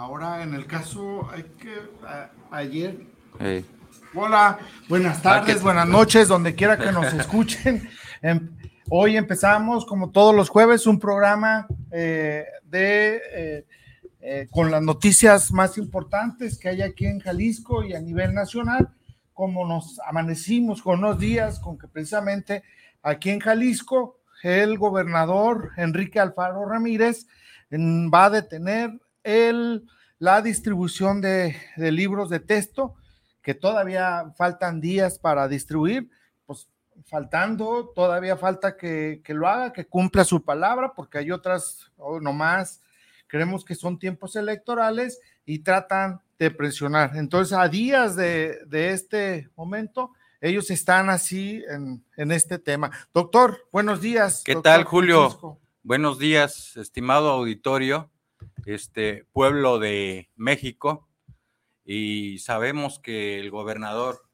Ahora, en el caso, hay que, ayer. Hola, buenas tardes, buenas noches, donde quiera que nos escuchen. Em, hoy empezamos, como todos los jueves, un programa eh, de eh, eh, con las noticias más importantes que hay aquí en Jalisco y a nivel nacional. Como nos amanecimos con unos días, con que precisamente aquí en Jalisco el gobernador Enrique Alfaro Ramírez va a detener el, la distribución de, libros de texto, que todavía faltan días para distribuir, pues faltando, todavía falta que, lo haga, que cumpla su palabra, porque hay otras, o nomás, creemos que son tiempos electorales y tratan de presionar. Entonces, a días de, este momento, ellos están así en, en, este tema. Doctor, buenos días. ¿Qué tal, Julio? Buenos días, estimado auditorio este pueblo de México y sabemos que el gobernador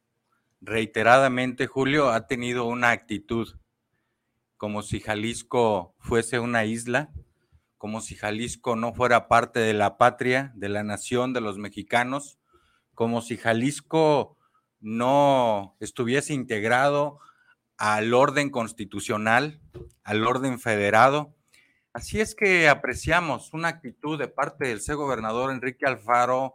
reiteradamente, Julio, ha tenido una actitud como si Jalisco fuese una isla, como si Jalisco no fuera parte de la patria, de la nación, de los mexicanos, como si Jalisco no estuviese integrado al orden constitucional, al orden federado, Así es que apreciamos una actitud de parte del ser gobernador Enrique Alfaro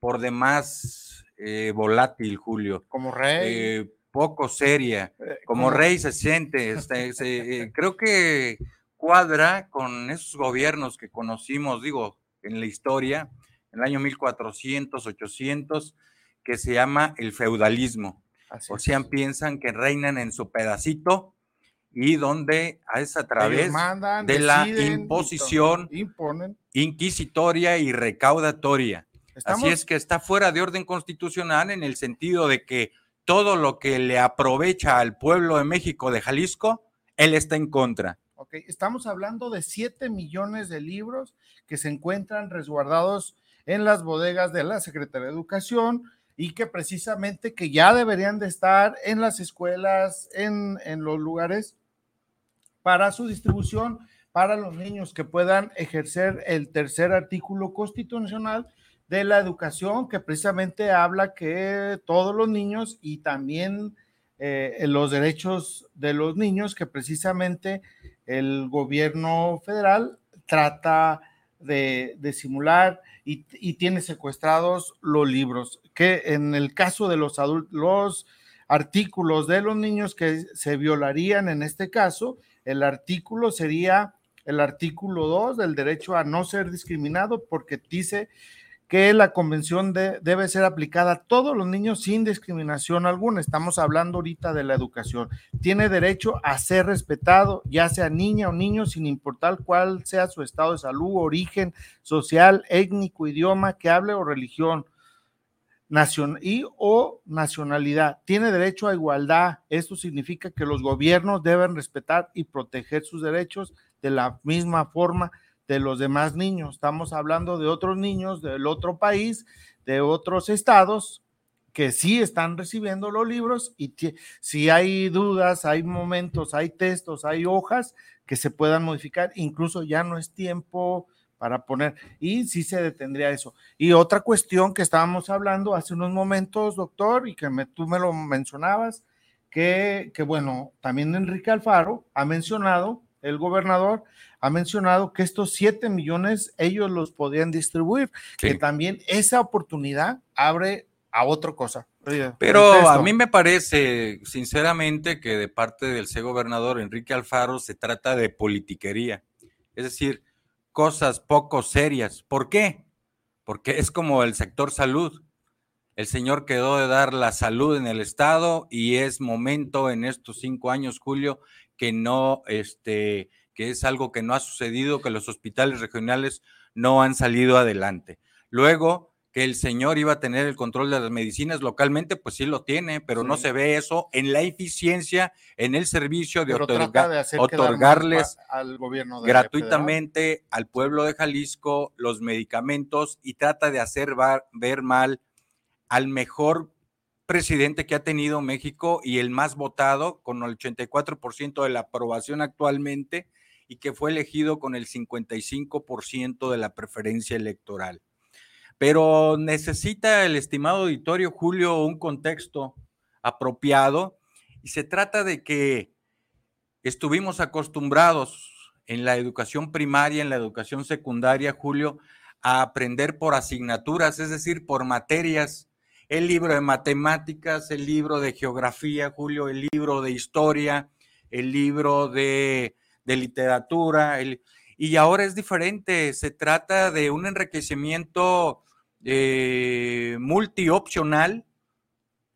por demás eh, volátil, Julio. Como rey. Eh, poco seria. Eh, como rey se siente. Este, creo que cuadra con esos gobiernos que conocimos, digo, en la historia, en el año 1400, 800, que se llama el feudalismo. o sea, piensan que reinan en su pedacito y donde es a través de la imposición inquisitoria y recaudatoria. Así es que está fuera de orden constitucional en el sentido de que todo lo que le aprovecha al pueblo de México, de Jalisco, él está en contra. Okay. Estamos hablando de 7 millones de libros que se encuentran resguardados en las bodegas de la Secretaría de Educación y que precisamente que ya deberían de estar en las escuelas, en, en los lugares para su distribución para los niños que puedan ejercer el tercer artículo constitucional de la educación, que precisamente habla que todos los niños y también eh, los derechos de los niños, que precisamente el gobierno federal trata de, simular y, y, tiene secuestrados los libros, que en el caso de los adultos, los artículos de los niños que se violarían en este caso, el artículo sería el artículo 2 del derecho a no ser discriminado porque dice que la convención debe ser aplicada a todos los niños sin discriminación alguna. Estamos hablando ahorita de la educación. Tiene derecho a ser respetado, ya sea niña o niño, sin importar cuál sea su estado de salud, origen social, étnico, idioma que hable o religión y o nacionalidad. Tiene derecho a igualdad. Esto significa que los gobiernos deben respetar y proteger sus derechos de la misma forma de los demás niños. Estamos hablando de otros niños del otro país, de otros estados que sí están recibiendo los libros y si hay dudas, hay momentos, hay textos, hay hojas que se puedan modificar, incluso ya no es tiempo para poner, y sí se detendría eso. Y otra cuestión que estábamos hablando hace unos momentos, doctor, y que me, tú me lo mencionabas, que, que bueno, también Enrique Alfaro ha mencionado, el gobernador ha mencionado que estos 7 millones ellos los podían distribuir, que también esa oportunidad abre a otra cosa. Pero a mí me parece, sinceramente, que de parte del C gobernador Enrique Alfaro se trata de politiquería. Es decir, cosas poco serias. ¿Por qué? porque es como el sector salud. El señor quedó de dar la salud en el Estado y es momento en estos cinco años, Julio, que no, este, que es algo que no ha sucedido, que los hospitales regionales no han salido adelante. Luego, que el señor iba a tener el control de las medicinas localmente, pues sí lo tiene, pero no se ve eso en la eficiencia, en el servicio de, otorgarles al gobierno gratuitamente al pueblo de Jalisco los medicamentos y trata de hacer ver mal al mejor presidente que ha tenido México y el más votado, con el 84% de la aprobación actualmente, y que fue elegido con el 55% de la preferencia electoral. Pero necesita el estimado auditorio Julio un contexto apropiado y se trata de que estuvimos acostumbrados en la educación primaria, en la educación secundaria, Julio, a aprender por asignaturas, es decir, por materias. El libro de matemáticas, el libro de geografía, Julio, el libro de historia, el libro de, literatura. y ahora es diferente, se trata de un enriquecimiento eh, multiopcional,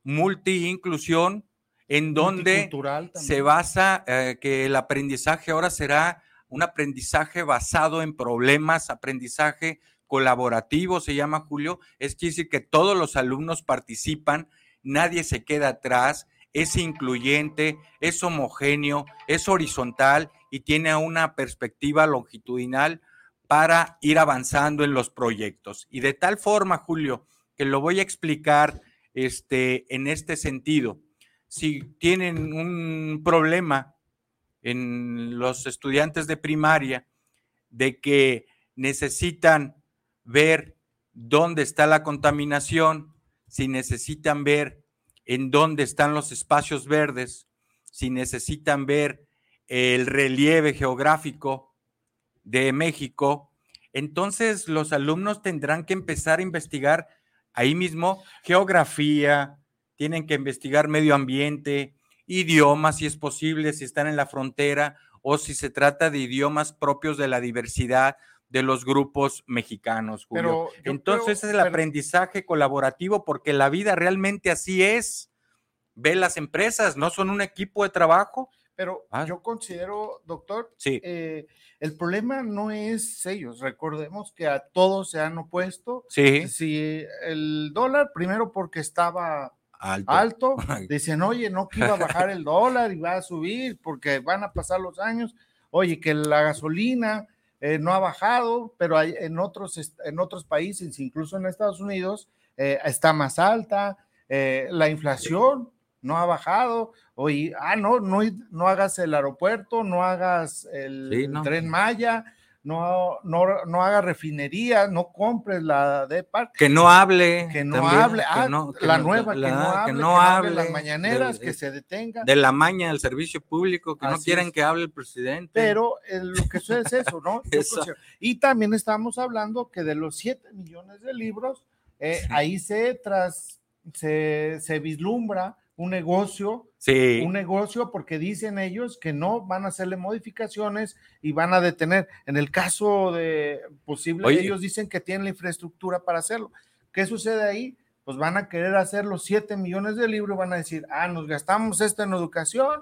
multi-inclusión, en donde se basa eh, que el aprendizaje ahora será un aprendizaje basado en problemas, aprendizaje colaborativo, se llama Julio, es decir que todos los alumnos participan, nadie se queda atrás, es incluyente, es homogéneo, es horizontal y tiene una perspectiva longitudinal para ir avanzando en los proyectos. Y de tal forma, Julio, que lo voy a explicar este, en este sentido. Si tienen un problema en los estudiantes de primaria de que necesitan ver dónde está la contaminación, si necesitan ver en dónde están los espacios verdes, si necesitan ver el relieve geográfico de México, entonces los alumnos tendrán que empezar a investigar ahí mismo geografía, tienen que investigar medio ambiente, idiomas, si es posible, si están en la frontera o si se trata de idiomas propios de la diversidad de los grupos mexicanos. Julio. Entonces es el aprendizaje colaborativo porque la vida realmente así es. Ve las empresas, no son un equipo de trabajo, pero ah. yo considero, doctor, eh, el problema no es ellos. Recordemos que a todos se han opuesto. Sí. Si el dólar, primero porque estaba alto, dicen, oye, no que iba a bajar el dólar y va a subir porque van a pasar los años. Oye, que la gasolina eh, no ha bajado, pero hay, en, otros, en otros países, incluso en Estados Unidos, eh, está más alta. la inflación no ha bajado. Oye, ah, no, no, no hagas el aeropuerto, no hagas el tren Maya, no, no, no hagas refinería, no compres la de parque. Que no hable. Que no hable. Ah, la nueva, que, no hable, que no hable. las mañaneras, que se detenga. De la maña del servicio público, que no quieren que hable el presidente. Pero lo que sucede es eso, ¿no? Y también estamos hablando que de los 7 millones de libros, eh, ahí se, tras, se, se vislumbra un negocio, sí. un negocio porque dicen ellos que no van a hacerle modificaciones y van a detener. En el caso de posible, ellos dicen que tienen la infraestructura para hacerlo. ¿Qué sucede ahí? Pues van a querer hacer los 7 millones de libros, van a decir, ah, nos gastamos esto en educación.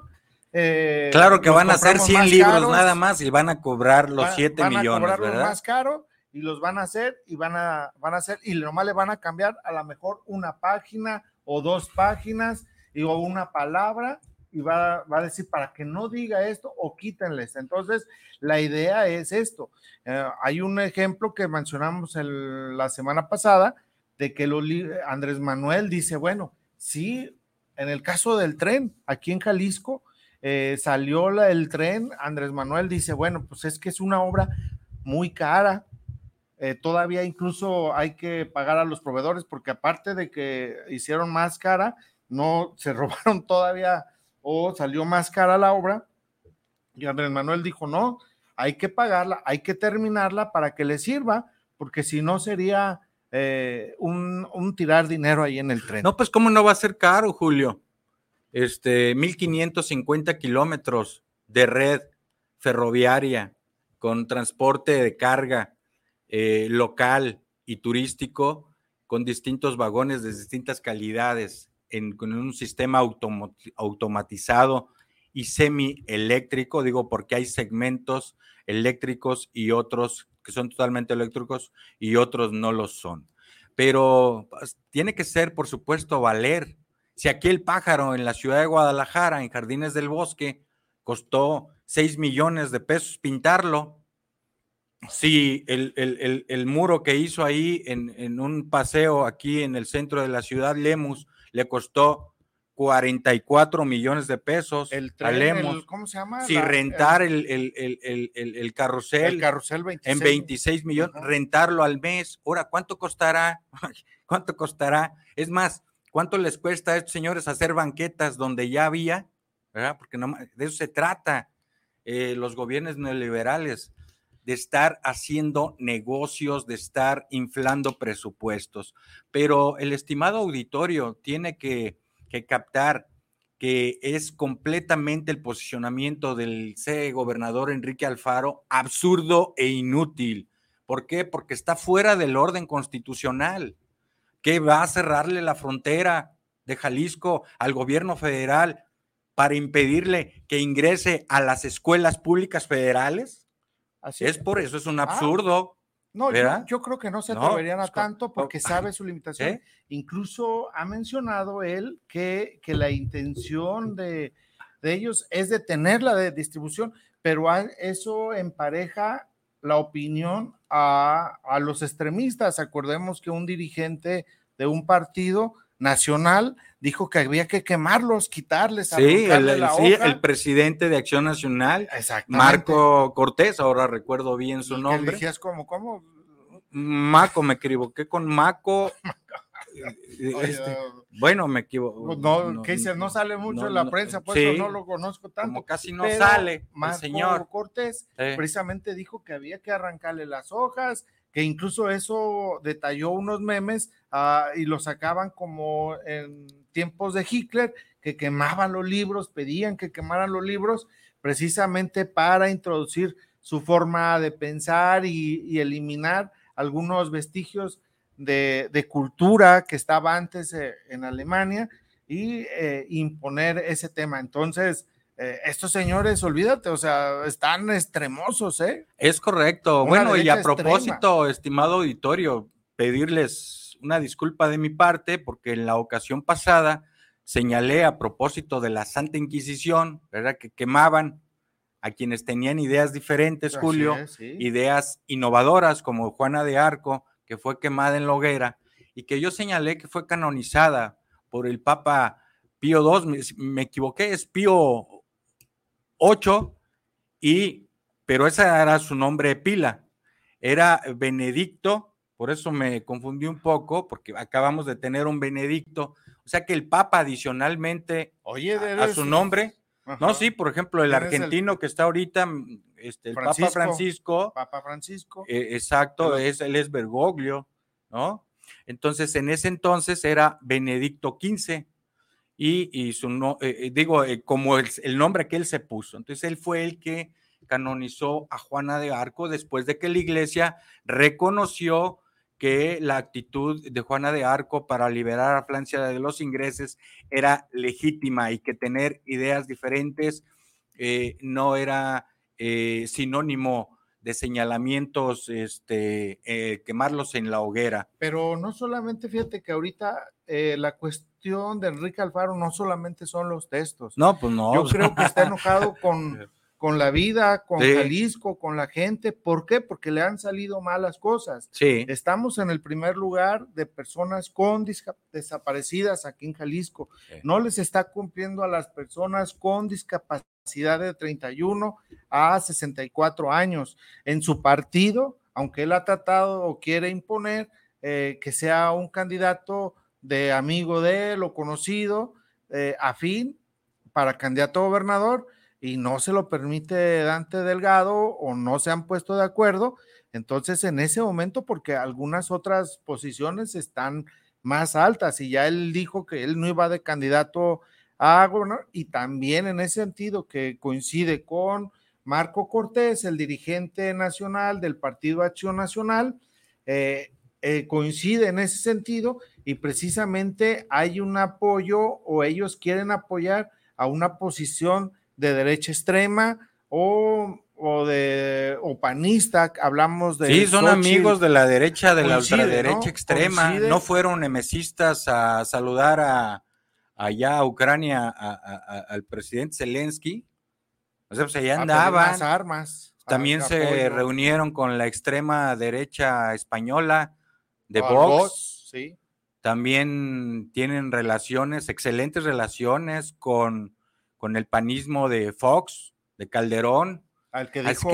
Eh, claro que van a hacer 100 libros nada más y van a cobrar los 7 millones, a ¿verdad? más caro y los van a hacer y van a, van a hacer y nomás le van a cambiar a lo mejor una página o dos páginas digo una palabra y va, a decir para que no diga esto o quítenles. Entonces, la idea es esto. Eh, hay un ejemplo que mencionamos la semana pasada de que Andrés Manuel dice, bueno, sí, en el caso del tren, aquí en Jalisco, eh, salió el tren, Andrés Manuel dice, bueno, pues es que es una obra muy cara, eh, todavía incluso hay que pagar a los proveedores porque aparte de que hicieron más cara, no se robaron todavía o salió más cara la obra. Y Andrés Manuel dijo, no, hay que pagarla, hay que terminarla para que le sirva, porque si no sería eh, un, tirar dinero ahí en el tren. No, pues cómo no va a ser caro, Julio. Este, 1550 kilómetros de red ferroviaria con transporte de carga eh, local, y turístico con distintos vagones de distintas calidades, en, con un sistema automatizado y semieléctrico, digo porque hay segmentos eléctricos y otros que son totalmente eléctricos y otros no lo son. Pero pues, tiene que ser, por supuesto, valer. Si aquí el pájaro en la ciudad de Guadalajara, en Jardines del Bosque, costó 6 millones de pesos pintarlo, si el, muro que hizo ahí en, en, un paseo aquí en el centro de la ciudad, Lemus, le costó 44 millones de pesos el tren, ¿cómo se llama? Si rentar el, el, carrusel, carrusel en 26 millones, rentarlo al mes. Ahora, ¿cuánto costará? ¿Cuánto costará? Es más, ¿cuánto les cuesta a estos señores hacer banquetas donde ya había? ¿verdad? Porque no, de eso se trata eh, los gobiernos neoliberales, de estar haciendo negocios, de estar inflando presupuestos. Pero el estimado auditorio tiene que captar que es completamente el posicionamiento del C gobernador Enrique Alfaro absurdo e inútil. ¿Por qué? Porque está fuera del orden constitucional. que va a cerrarle la frontera de Jalisco al gobierno federal para impedirle que ingrese a las escuelas públicas federales? Así es por eso, es un ah, absurdo. No, yo, creo que no se atreverían a tanto porque sabe su limitación. ¿Eh? Incluso ha mencionado él que, que la intención de, ellos es detener la de distribución, pero eso empareja la opinión a, a, los extremistas. Acordemos que un dirigente de un partido nacional dijo que había que quemarlos, quitarles. Sí, el, sí el, presidente de Acción Nacional, Marco Cortés, ahora recuerdo bien su nombre. Decías como, ¿cómo? Maco, me equivoqué con Maco. Este, bueno, me equivoco. Pues no, ¿qué dice? No sale mucho en la prensa, por eso no lo conozco tanto. Como casi no sale, Marco señor Cortés precisamente dijo que había que arrancarle las hojas, que incluso eso detalló unos memes ah, y lo sacaban como en tiempos de Hitler, que quemaban los libros, pedían que quemaran los libros, precisamente para introducir su forma de pensar y, eliminar algunos vestigios de, cultura que estaba antes eh, en Alemania y eh, imponer ese tema. Entonces, eh, estos señores, olvídate, o sea, están extremosos, ¿eh? Es correcto. bueno, y a propósito, estimado auditorio, pedirles una disculpa de mi parte, porque en la ocasión pasada señalé a propósito de la Santa Inquisición, ¿verdad? Que quemaban a quienes tenían ideas diferentes, Julio, ideas innovadoras, como Juana de Arco, que fue quemada en la hoguera, y que yo señalé que fue canonizada por el Papa Pío II, me, me equivoqué, es Pío 8 y, pero esa era su nombre pila, era Benedicto, por eso me confundí un poco, porque acabamos de tener un Benedicto, o sea que el Papa adicionalmente Oye, a, su nombre, no, sí, por ejemplo, el argentino que está ahorita, este, el Papa Francisco. Papa Francisco. Eh, exacto, es, él es Bergoglio, ¿no? Entonces, en ese entonces era Benedicto XV y, su no, eh, eh, digo, eh, como el, nombre que él se puso. Entonces él fue el que canonizó a Juana de Arco después de que la iglesia reconoció que la actitud de Juana de Arco para liberar a Francia de los ingresos era legítima y que tener ideas diferentes no era sinónimo de señalamientos, este, quemarlos en la hoguera. Pero no solamente, fíjate que ahorita la cuestión de Enrique Alfaro no solamente son los textos. No, pues no. Yo creo que está enojado con, con la vida, con Jalisco, con la gente. ¿Por qué? Porque le han salido malas cosas. Sí. Estamos en el primer lugar de personas con desaparecidas aquí en Jalisco. No les está cumpliendo a las personas con discapacidad de 31 a 64 años. En su partido, aunque él ha tratado o quiere imponer eh, que sea un candidato de amigo de él o conocido, eh, afín, para candidato a gobernador y no se lo permite Dante Delgado o no se han puesto de acuerdo. Entonces, en ese momento, porque algunas otras posiciones están más altas y ya él dijo que él no iba de candidato a gobernador y también en ese sentido que coincide con Marco Cortés, el dirigente nacional del Partido Acción Nacional, eh, eh, coincide en ese sentido y precisamente hay un apoyo o ellos quieren apoyar a una posición de derecha extrema o, de o panista, hablamos de... Sí, son amigos de la derecha, de la ultraderecha extrema, no fueron nemesistas a saludar a, allá a Ucrania al presidente Zelensky, o sea, pues allá andaban. armas. También se reunieron con la extrema derecha española de Vox. sí. También tienen relaciones, excelentes relaciones con, con el panismo de Fox, de Calderón. Al que dijo,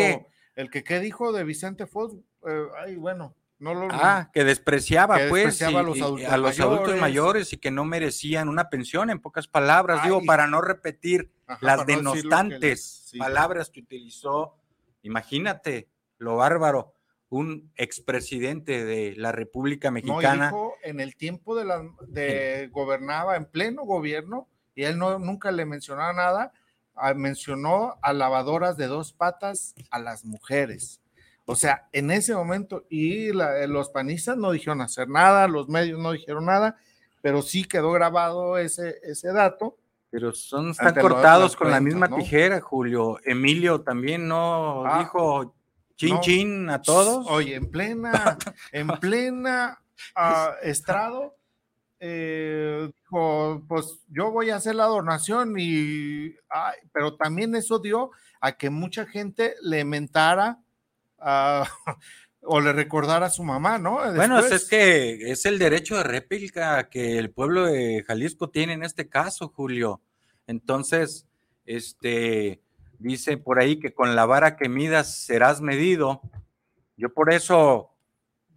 el que ¿qué dijo de Vicente Fox, eh, ay, bueno, no lo Ah, que despreciaba, pues a, los adultos, mayores y que no merecían una pensión, en pocas palabras, digo, para no repetir las denostantes palabras que utilizó. Imagínate lo bárbaro un expresidente de la República Mexicana. No, en el tiempo de la de gobernaba en pleno gobierno y él no nunca le mencionaba nada, ah, mencionó a lavadoras de dos patas a las mujeres. O sea, en ese momento, y los panistas no dijeron hacer nada, los medios no dijeron nada, pero sí quedó grabado ese, ese dato. Pero son, están cortados con la misma tijera, Julio. Emilio también no ah, dijo Chin chin a todos. Oye, en plena, en plena ah, estrado, eh, dijo, pues yo voy a hacer la donación y, pero también eso dio a que mucha gente le mentara ah, o le recordara a su mamá, ¿no? Bueno, es que es el derecho de réplica que el pueblo de Jalisco tiene en este caso, Julio. Entonces, este, dice por ahí que con la vara que midas serás medido. Yo por eso,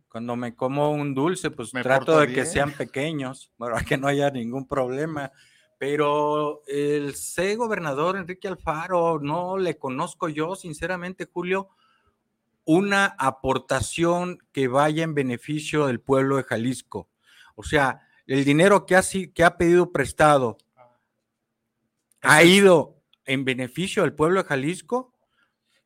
cuando me como un dulce, pues trato de que sean pequeños, para que no haya ningún problema. Pero el C gobernador Enrique Alfaro, no le conozco yo, sinceramente, Julio, una aportación que vaya en beneficio del pueblo de Jalisco. O sea, el dinero que ha, que ha pedido prestado ah. ha ido en beneficio del pueblo de Jalisco.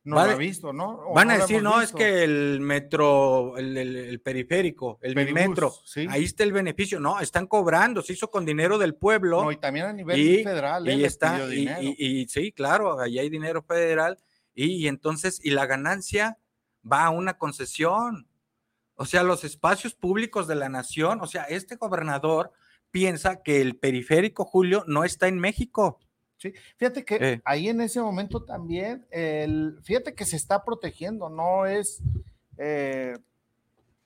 No lo ha visto, ¿no? van a decir, no, es que el metro, el, periférico, el metro, ahí está el beneficio. No, están cobrando, se hizo con dinero del pueblo. No, y también a nivel federal. Y, está, y, sí, claro, ahí hay dinero federal. Y, entonces, y la ganancia va a una concesión. O sea, los espacios públicos de la nación, o sea, este gobernador piensa que el periférico, Julio, no está en México. Sí, fíjate que eh. ahí en ese momento también, el, fíjate que se está protegiendo, no es, eh,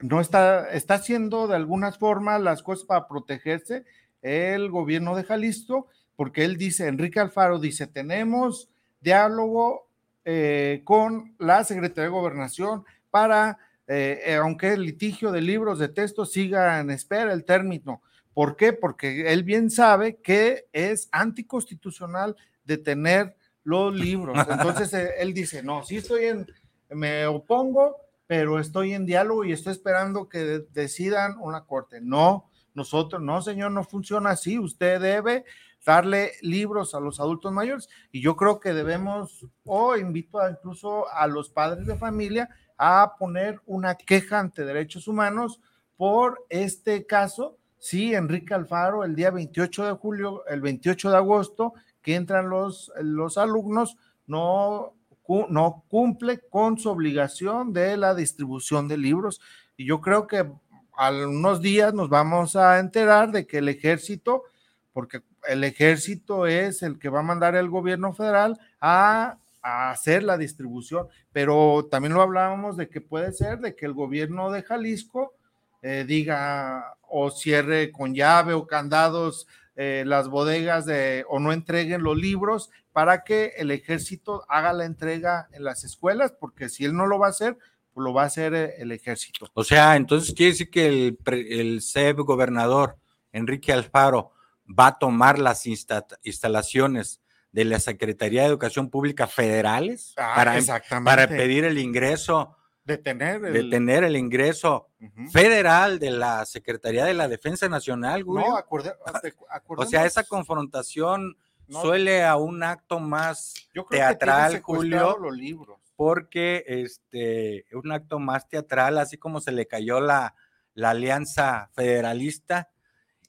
no está, está haciendo de algunas formas las cosas para protegerse el gobierno de Jalisco, porque él dice, Enrique Alfaro dice, tenemos diálogo eh, con la Secretaría de Gobernación para, aunque el litigio de libros de texto siga en espera el término ¿Por qué? Porque él bien sabe que es anticonstitucional detener los libros. Entonces eh, él dice, no, sí estoy en, me opongo, pero estoy en diálogo y estoy esperando que decidan una corte. No, nosotros, no, señor, no funciona así. Usted debe darle libros a los adultos mayores y yo creo que debemos, o invito a, incluso a los padres de familia a poner una queja ante derechos humanos por este caso Sí, Enrique Alfaro, el día 28 de julio, el 28 de agosto, que entran los, los alumnos, no, no cumple con su obligación de la distribución de libros. Y yo creo que a unos días nos vamos a enterar de que el ejército, porque el ejército es el que va a mandar el gobierno federal a, a hacer la distribución, pero también lo hablábamos de que puede ser de que el gobierno de Jalisco eh, diga o cierre con llave o candados eh, las bodegas de, o no entreguen los libros para que el ejército haga la entrega en las escuelas, porque si él no lo va a hacer, pues lo va a hacer eh, el ejército. O sea, entonces quiere decir que el, el SEB gobernador Enrique Alfaro va a tomar las instalaciones de la Secretaría de Educación Pública federales ah, para, para pedir el ingreso detener el, detener el ingreso federal de la Secretaría de la Defensa Nacional, No, O sea, esa confrontación suele a un acto más teatral, Julio. Los libros. Porque este, un acto más teatral, así como se le cayó la, la alianza federalista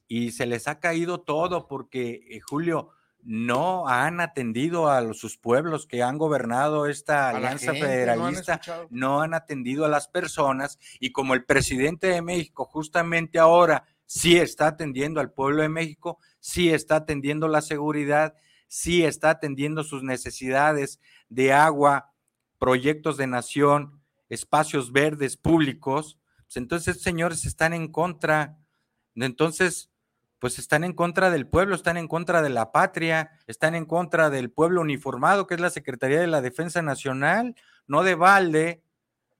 y se les ha caído todo porque, eh, Julio, no han atendido a sus pueblos que han gobernado esta alianza federalista, no han, atendido a las personas y como el presidente de México justamente ahora sí está atendiendo al pueblo de México, sí está atendiendo la seguridad, sí está atendiendo sus necesidades de agua, proyectos de nación, espacios verdes públicos, pues entonces señores están en contra, entonces pues están en contra del pueblo, están en contra de la patria, están en contra del pueblo uniformado, que es la Secretaría de la Defensa Nacional. No de balde,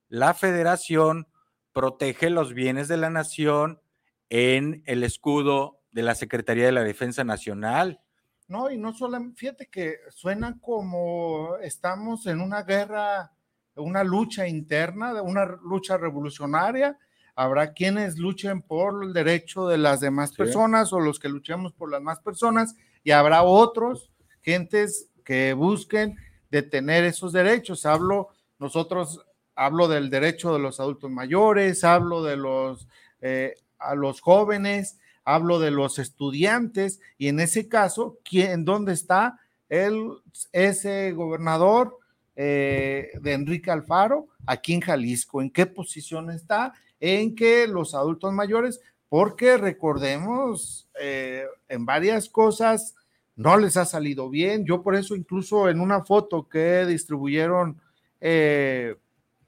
la federación protege los bienes de la nación en el escudo de la Secretaría de la Defensa Nacional. No, y no solamente, fíjate que suena como estamos en una guerra, una lucha interna, una lucha revolucionaria, habrá quienes luchen por el derecho de las demás personas o los que luchemos por las más personas y habrá otros, gentes que busquen detener esos derechos. Hablo, nosotros hablo del derecho de los adultos mayores, hablo de los, eh, a los jóvenes, hablo de los estudiantes y en ese caso, ¿quién, ¿dónde está el, ese gobernador eh, de Enrique Alfaro aquí en Jalisco? ¿En qué posición está? En que los adultos mayores, porque recordemos, eh, en varias cosas no les ha salido bien. Yo por eso incluso en una foto que distribuyeron eh,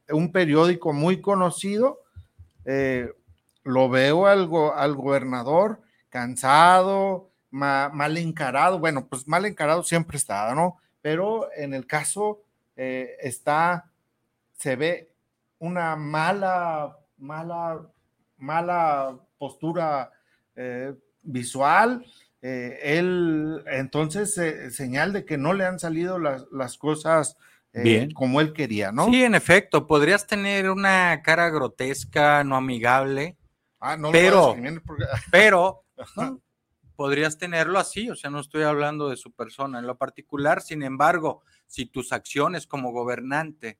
un periódico muy conocido, eh, lo veo al, al gobernador cansado, mal encarado. Bueno, pues mal encarado siempre está, ¿no? Pero en el caso está, se ve una mala mala, mala postura eh, visual. Eh, él, entonces, eh, señal de que no le han salido las, cosas Bien. como él quería, ¿no? Sí, en efecto, podrías tener una cara grotesca, no amigable, ah, no pero, pero podrías tenerlo así, o sea, no estoy hablando de su persona en lo particular, sin embargo, si tus acciones como gobernante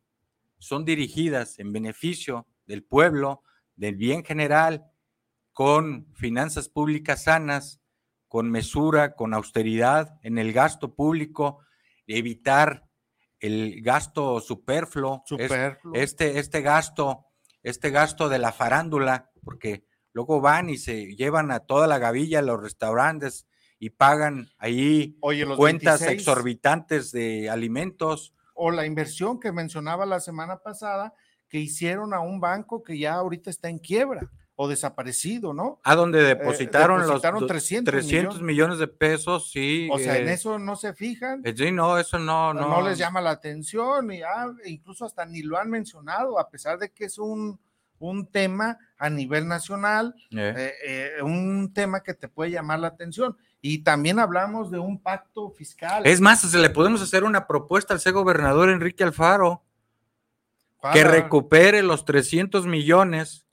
son dirigidas en beneficio del pueblo, del bien general, con finanzas públicas sanas, con mesura, con austeridad en el gasto público, evitar el gasto superfluo, este, este gasto, este gasto de la farándula, porque luego van y se llevan a toda la gavilla a los restaurantes y pagan ahí cuentas exorbitantes de alimentos. O la inversión que mencionaba la semana pasada, que hicieron a un banco que ya ahorita está en quiebra o desaparecido, ¿no? A donde eh, depositaron, los 300, millones. de pesos, sí. O sea, en eh, eso no se fijan. Eh, sí, no, eso no, no. No les llama la atención y ah, incluso hasta ni lo han mencionado, a pesar de que es un, un tema a nivel nacional, un tema que te puede llamar la atención. Y también hablamos de un pacto fiscal. Es más, se le podemos hacer una propuesta al ser gobernador Enrique Alfaro que recupere los 300 millones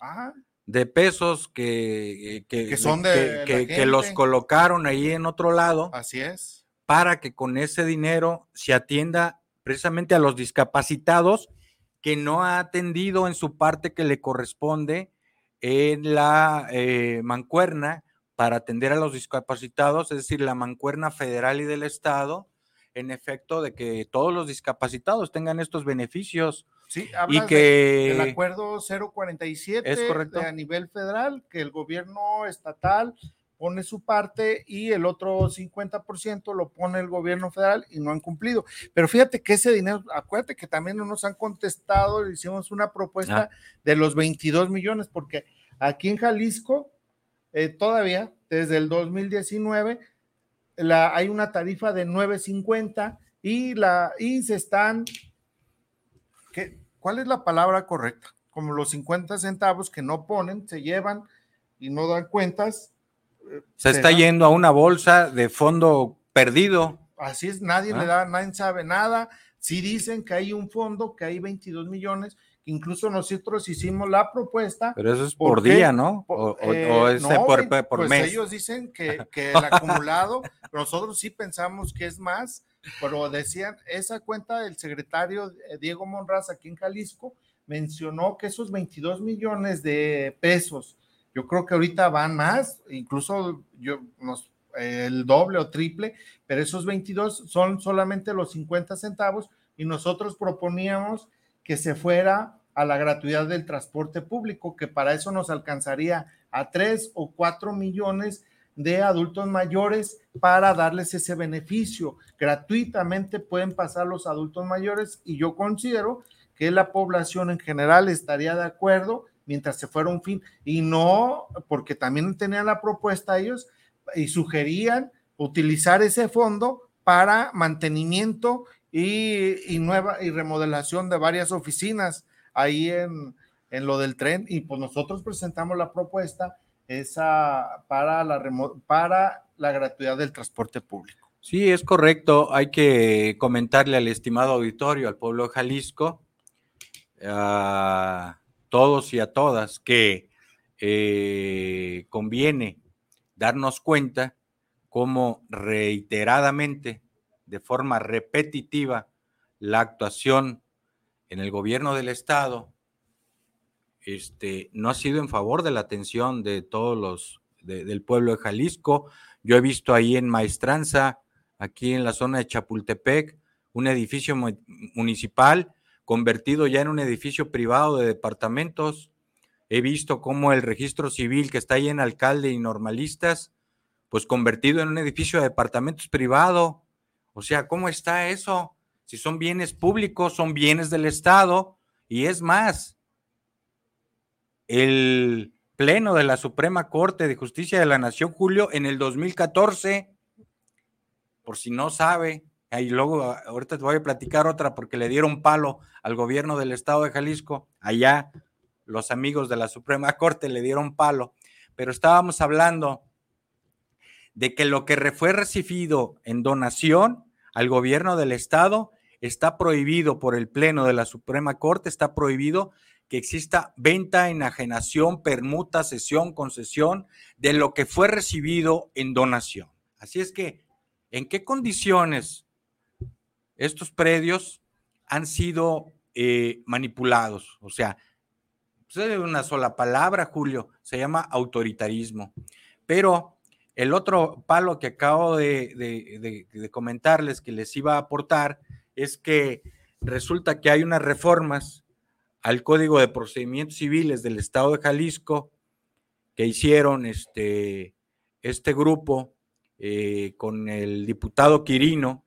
de pesos que, que, son de que, los colocaron ahí en otro lado. Así es. Para que con ese dinero se atienda precisamente a los discapacitados que no ha atendido en su parte que le corresponde en la eh, mancuerna para atender a los discapacitados, es decir, la mancuerna federal y del Estado, en efecto, de que todos los discapacitados tengan estos beneficios Sí, habla y que del acuerdo 047 ¿Es correcto? a nivel federal, que el gobierno estatal pone su parte y el otro 50% lo pone el gobierno federal y no han cumplido. Pero fíjate que ese dinero, acuérdate que también no nos han contestado, hicimos una propuesta ah. de los 22 millones, porque aquí en Jalisco, eh, todavía, desde el 2019, la, hay una tarifa de 9.50 y, la, y se están que ¿cuál es la palabra correcta? Como los 50 centavos que no ponen, se llevan y no dan cuentas. Eh, se, está yendo a una bolsa de fondo perdido. Así es, nadie le ah. da, nadie sabe nada. Sí dicen que hay un fondo, que hay 22 millones, incluso nosotros hicimos la propuesta. Pero eso es por día, ¿no? o, eh, es por, pues mes. Ellos dicen que, que el acumulado, nosotros sí pensamos que es más, pero decían, esa cuenta del secretario eh, Diego Monraz aquí en Jalisco mencionó que esos 22 millones de pesos Yo creo que ahorita van más, incluso yo, el doble o triple, pero esos 22 son solamente los 50 centavos y nosotros proponíamos que se fuera a la gratuidad del transporte público, que para eso nos alcanzaría a 3 o 4 millones de adultos mayores para darles ese beneficio. Gratuitamente pueden pasar los adultos mayores y yo considero que la población en general estaría de acuerdo mientras se fuera un fin y no, porque también tenían la propuesta ellos y sugerían utilizar ese fondo para mantenimiento y, nueva y remodelación de varias oficinas ahí en, en lo del tren y pues nosotros presentamos la propuesta esa para la, para la gratuidad del transporte público. Sí, es correcto. Hay que comentarle al estimado auditorio, al pueblo de Jalisco, a todos y a todas, que eh, conviene darnos cuenta cómo reiteradamente, de forma repetitiva, la actuación en el gobierno del Estado este, no ha sido en favor de la atención de todos los, del pueblo de Jalisco. Yo he visto ahí en Maestranza, aquí en la zona de Chapultepec, un edificio municipal convertido ya en un edificio privado de departamentos. He visto cómo el registro civil que está ahí en alcalde y normalistas, pues convertido en un edificio de departamentos privado. O sea, ¿cómo está eso? Si son bienes públicos, son bienes del Estado. Y es más, el Pleno de la Suprema Corte de Justicia de la Nación, Julio, en el 2014, por si no sabe, y luego ahorita te voy a platicar otra porque le dieron palo al gobierno del estado de Jalisco, allá los amigos de la Suprema Corte le dieron palo, pero estábamos hablando de que lo que fue recibido en donación al gobierno del estado está prohibido por el Pleno de la Suprema Corte, está prohibido que exista venta, enajenación, permuta, cesión, concesión de lo que fue recibido en donación. Así es que, ¿en qué condiciones estos predios han sido eh, manipulados? O sea, pues, una sola palabra, Julio, se llama autoritarismo. Pero el otro palo que acabo de, comentarles que les iba a aportar es que resulta que hay unas reformas al Código de Procedimientos Civiles del Estado de Jalisco que hicieron este, este grupo eh, con el diputado Quirino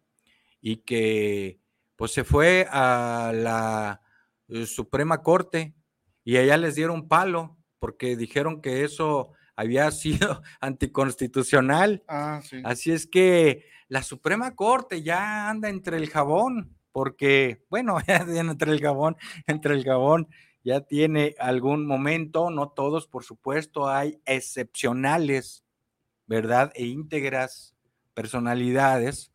y que pues se fue a la eh, Suprema Corte y allá les dieron palo porque dijeron que eso había sido anticonstitucional. Ah, Así es que la Suprema Corte ya anda entre el jabón porque, bueno, entre el Gabón, entre el Gabón ya tiene algún momento, no todos, por supuesto, hay excepcionales, ¿verdad? E íntegras personalidades,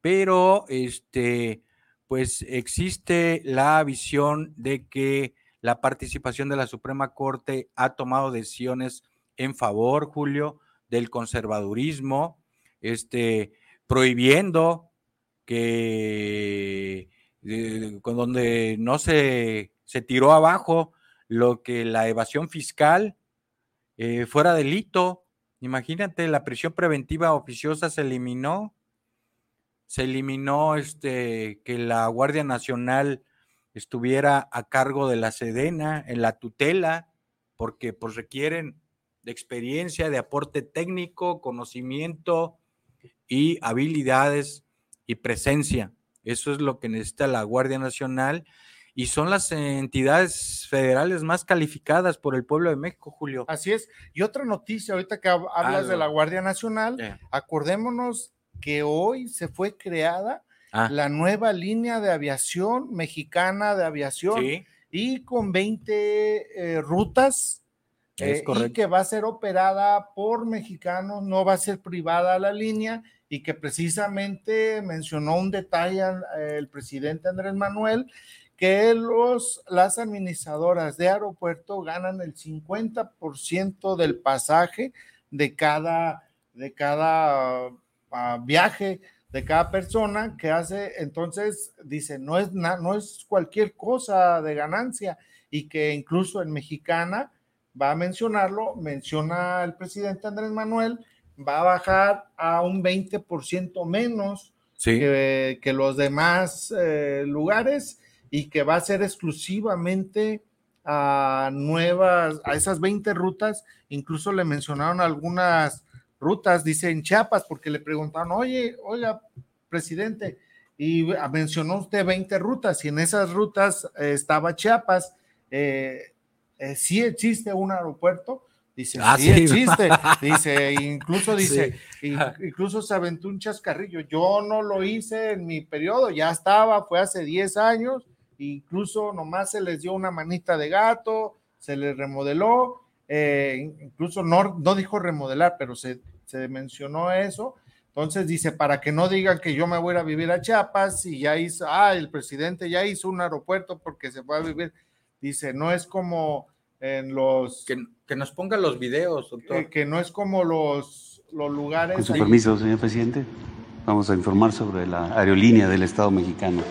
pero este, pues existe la visión de que la participación de la Suprema Corte ha tomado decisiones en favor, Julio, del conservadurismo, este, prohibiendo que con donde no se, se, tiró abajo lo que la evasión fiscal eh, fuera delito. Imagínate, la prisión preventiva oficiosa se eliminó. Se eliminó este, que la Guardia Nacional estuviera a cargo de la Sedena en la tutela, porque pues requieren de experiencia, de aporte técnico, conocimiento y habilidades y presencia. Eso es lo que necesita la Guardia Nacional y son las entidades federales más calificadas por el pueblo de México, Julio. Así es. Y otra noticia, ahorita que hablas de la Guardia Nacional, acordémonos que hoy se fue creada ah. la nueva línea de aviación mexicana de aviación y con 20 eh, rutas eh, y que va a ser operada por mexicanos, no va a ser privada la línea y que precisamente mencionó un detalle el presidente Andrés Manuel, que los, las administradoras de aeropuerto ganan el 50% del pasaje de cada, de cada ah, viaje de cada persona que hace, entonces dice, no es, no es cualquier cosa de ganancia y que incluso en Mexicana va a mencionarlo, menciona el presidente Andrés Manuel, va a bajar a un 20% menos que, los demás eh, lugares y que va a ser exclusivamente a nuevas, a esas 20 rutas, incluso le mencionaron algunas rutas, dice en Chiapas, porque le preguntaron, oye, oiga, presidente, y mencionó usted 20 rutas, y en esas rutas eh, estaba Chiapas, eh, eh, sí existe un aeropuerto, dice, ah, sí, existe, dice, incluso dice, incluso se aventó un chascarrillo, yo no lo hice en mi periodo, ya estaba, fue hace 10 años, incluso nomás se les dio una manita de gato, se les remodeló, eh, incluso no, no dijo remodelar, pero se, se mencionó eso. Entonces dice, para que no digan que yo me voy a vivir a Chiapas y ya hizo, ah, el presidente ya hizo un aeropuerto porque se va a vivir. Dice, no es como en los... Que, que nos pongan los videos, doctor. Eh, que no es como los, los lugares... Con su permiso, señor presidente, vamos a informar sobre la aerolínea del Estado mexicano.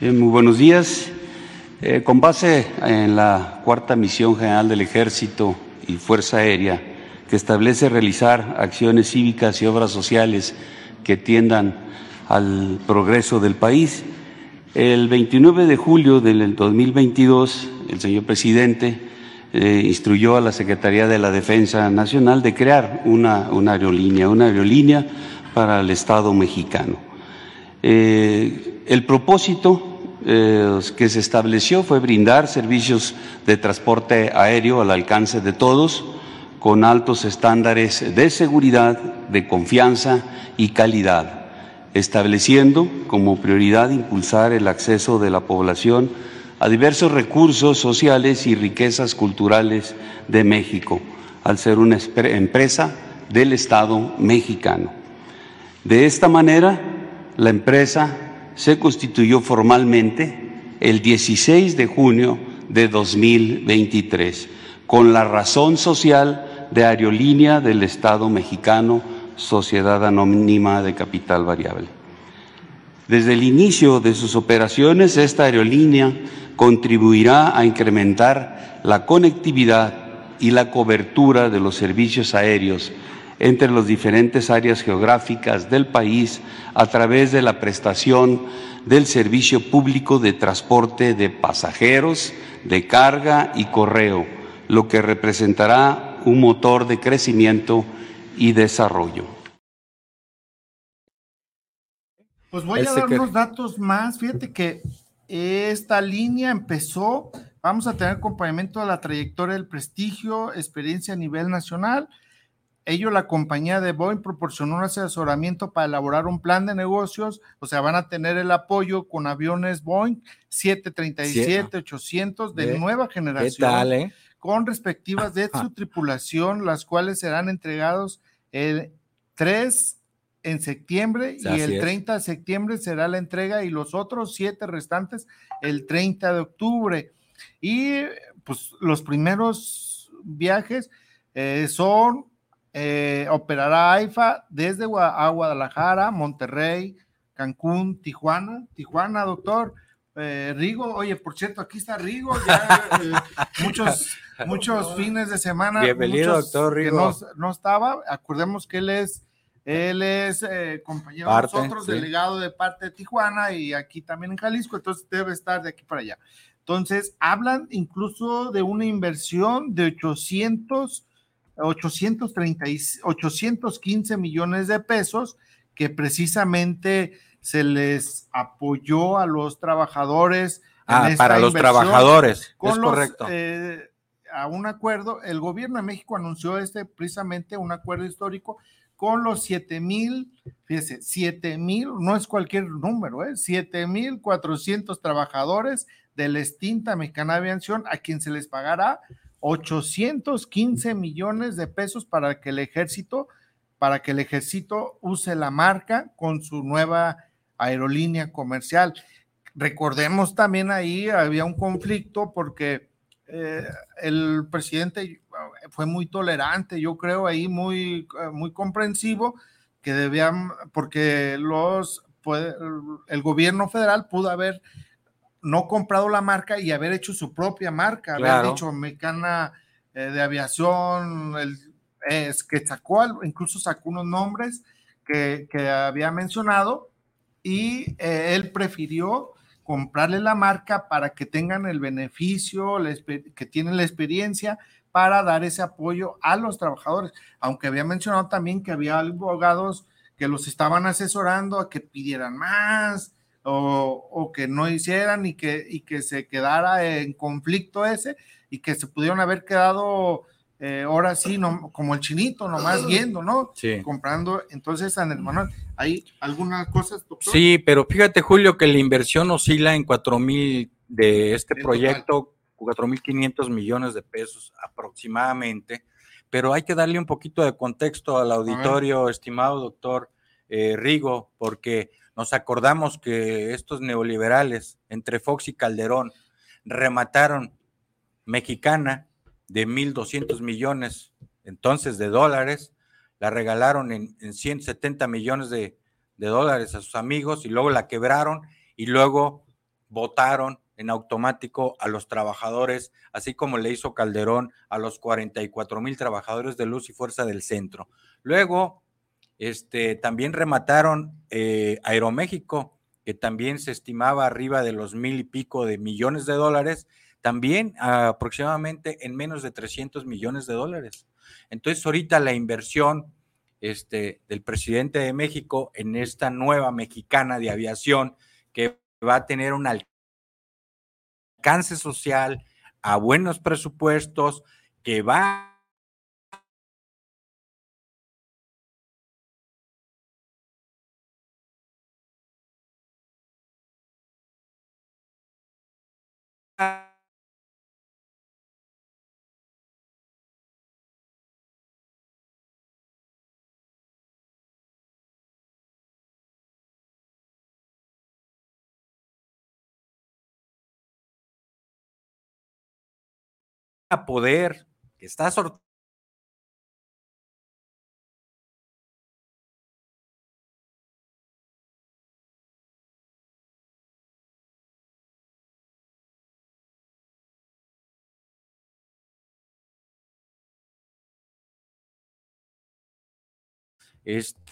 muy buenos días. Eh, con base en la cuarta misión general del Ejército y Fuerza Aérea, que establece realizar acciones cívicas y obras sociales que tiendan al progreso del país, el 29 de julio del 2022, el señor presidente eh, instruyó a la Secretaría de la Defensa Nacional de crear una, aerolínea, una aerolínea para el Estado mexicano. Eh, el propósito eh, que se estableció fue brindar servicios de transporte aéreo al alcance de todos, con altos estándares de seguridad, de confianza y calidad, estableciendo como prioridad impulsar el acceso de la población a diversos recursos sociales y riquezas culturales de México, al ser una empresa del Estado mexicano. De esta manera, la empresa se constituyó formalmente el 16 de junio de 2023 con la razón social de Aerolínea del Estado mexicano, Sociedad Anónima de Capital Variable. Desde el inicio de sus operaciones, esta aerolínea contribuirá a incrementar la conectividad y la cobertura de los servicios aéreos entre las diferentes áreas geográficas del país a través de la prestación del servicio público de transporte de pasajeros, de carga y correo, lo que representará un motor de crecimiento y desarrollo. Pues voy a dar unos datos más. Fíjate que esta línea empezó, vamos a tener acompañamiento de la trayectoria del prestigio, experiencia a nivel nacional ello la compañía de Boeing proporcionó un asesoramiento para elaborar un plan de negocios, o sea, van a tener el apoyo con aviones Boeing 737, 800 de, nueva generación, eh? con respectivas de su tripulación, las cuales serán entregados el 3 en septiembre y el 30 de septiembre será la entrega y los otros siete restantes el 30 de octubre. Y pues los primeros viajes eh, son eh, operará AIFA desde a Guadalajara, Monterrey, Cancún, Tijuana. Tijuana, doctor. Eh, Rigo, oye, por cierto, aquí está Rigo, ya eh, muchos, muchos fines de semana. Bienvenido, doctor Rigo. no, estaba, acordemos que él es, él es compañero de nosotros, delegado de parte de Tijuana y aquí también en Jalisco, entonces debe estar de aquí para allá. Entonces, hablan incluso de una inversión de 800 830, 815 millones de pesos que precisamente se les apoyó a los trabajadores. Ah, para los trabajadores, es correcto. Eh, a un acuerdo, el gobierno de México anunció este precisamente un acuerdo histórico con los 7 mil, fíjese, 7 mil, no es cualquier número, ¿eh? 7 mil 400 trabajadores de la extinta Mexicana Aviación a quien se les pagará 815 millones de pesos para que el ejército, para que el ejército use la marca con su nueva aerolínea comercial. Recordemos también ahí había un conflicto porque eh, el presidente fue muy tolerante, yo creo ahí muy, muy comprensivo, que debían, porque los, el gobierno federal pudo haber no comprado la marca y haber hecho su propia marca, haber dicho Mecana eh, de Aviación, el, es que sacó, incluso sacó unos nombres que, que había mencionado y eh, él prefirió comprarle la marca para que tengan el beneficio, que tienen la experiencia para dar ese apoyo a los trabajadores, aunque había mencionado también que había abogados que los estaban asesorando a que pidieran más o, que no hicieran y que, y que se quedara en conflicto ese y que se pudieron haber quedado eh, ahora sí, no, como el chinito, nomás viendo, ¿no? Sí. Comprando. Entonces, en el manual, ¿hay algunas cosas, doctor? Sí, pero fíjate, Julio, que la inversión oscila en cuatro mil de este proyecto, cuatro mil quinientos millones de pesos aproximadamente, pero hay que darle un poquito de contexto al auditorio, estimado doctor eh, Rigo, porque nos acordamos que estos neoliberales, entre Fox y Calderón, remataron Mexicana de 1.200 millones entonces de dólares, la regalaron en, 170 millones de, dólares a sus amigos y luego la quebraron y luego votaron en automático a los trabajadores, así como le hizo Calderón a los 44 mil trabajadores de luz y fuerza del centro. Luego, este, también remataron eh, Aeroméxico, que también se estimaba arriba de los mil y pico de millones de dólares, también aproximadamente en menos de 300 millones de dólares. Entonces, ahorita la inversión este, del presidente de México en esta nueva mexicana de aviación que va a tener un alcance social a buenos presupuestos, que va poder, que está sorteando Este,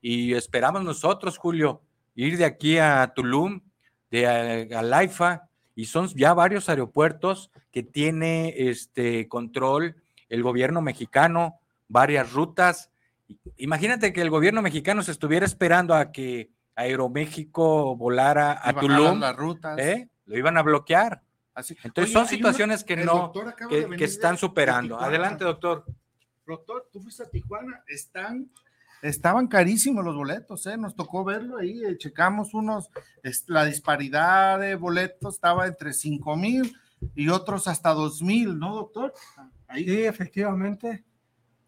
y esperamos nosotros, Julio, ir de aquí a Tulum, de a, a Laifa, y son ya varios aeropuertos que tiene este control el gobierno mexicano, varias rutas. Imagínate que el gobierno mexicano se estuviera esperando a que Aeroméxico volara a Tulum, las rutas. ¿eh? lo iban a bloquear. Así. Entonces son situaciones que no, que, están superando. Adelante, doctor. Doctor, tú fuiste a Tijuana, están estaban carísimos los boletos, ¿eh? nos tocó verlo ahí, eh, checamos unos, la disparidad de boletos estaba entre 5 mil y otros hasta 2 mil, ¿no, doctor? Sí, efectivamente.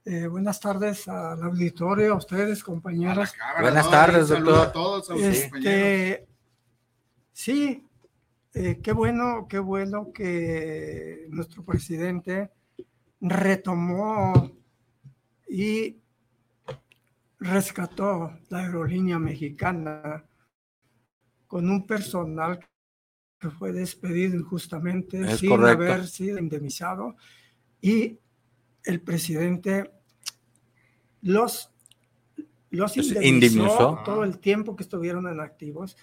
Eh, buenas tardes al auditorio, a ustedes, compañeros. buenas tardes, doctor. A todos, este, sí, qué bueno, qué bueno que nuestro presidente retomó y rescató la aerolínea mexicana con un personal que fue despedido injustamente sin haber sido indemnizado. Y el presidente los, los indemnizó, todo el tiempo que estuvieron en activos.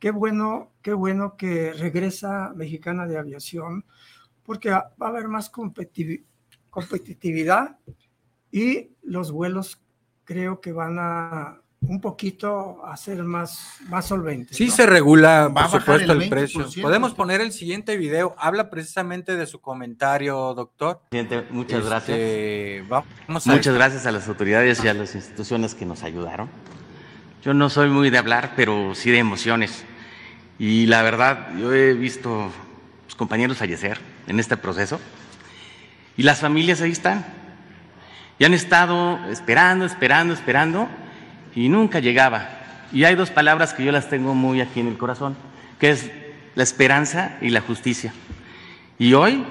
Qué bueno, qué bueno que regresa Mexicana de Aviación, porque va a haber más competitividad y los vuelos creo que van a un poquito a ser más, más solventes. Sí se regula, por supuesto, el, precio. Podemos poner el siguiente video. Habla precisamente de su comentario, doctor. muchas este, gracias. Vamos muchas gracias a las autoridades y a las instituciones que nos ayudaron. Yo no soy muy de hablar, pero sí de emociones. Y la verdad, yo he visto a compañeros fallecer en este proceso. Y las familias ahí están y han estado esperando, esperando, esperando y nunca llegaba. Y hay dos palabras que yo las tengo muy aquí en el corazón, que es la esperanza y la justicia. Y hoy,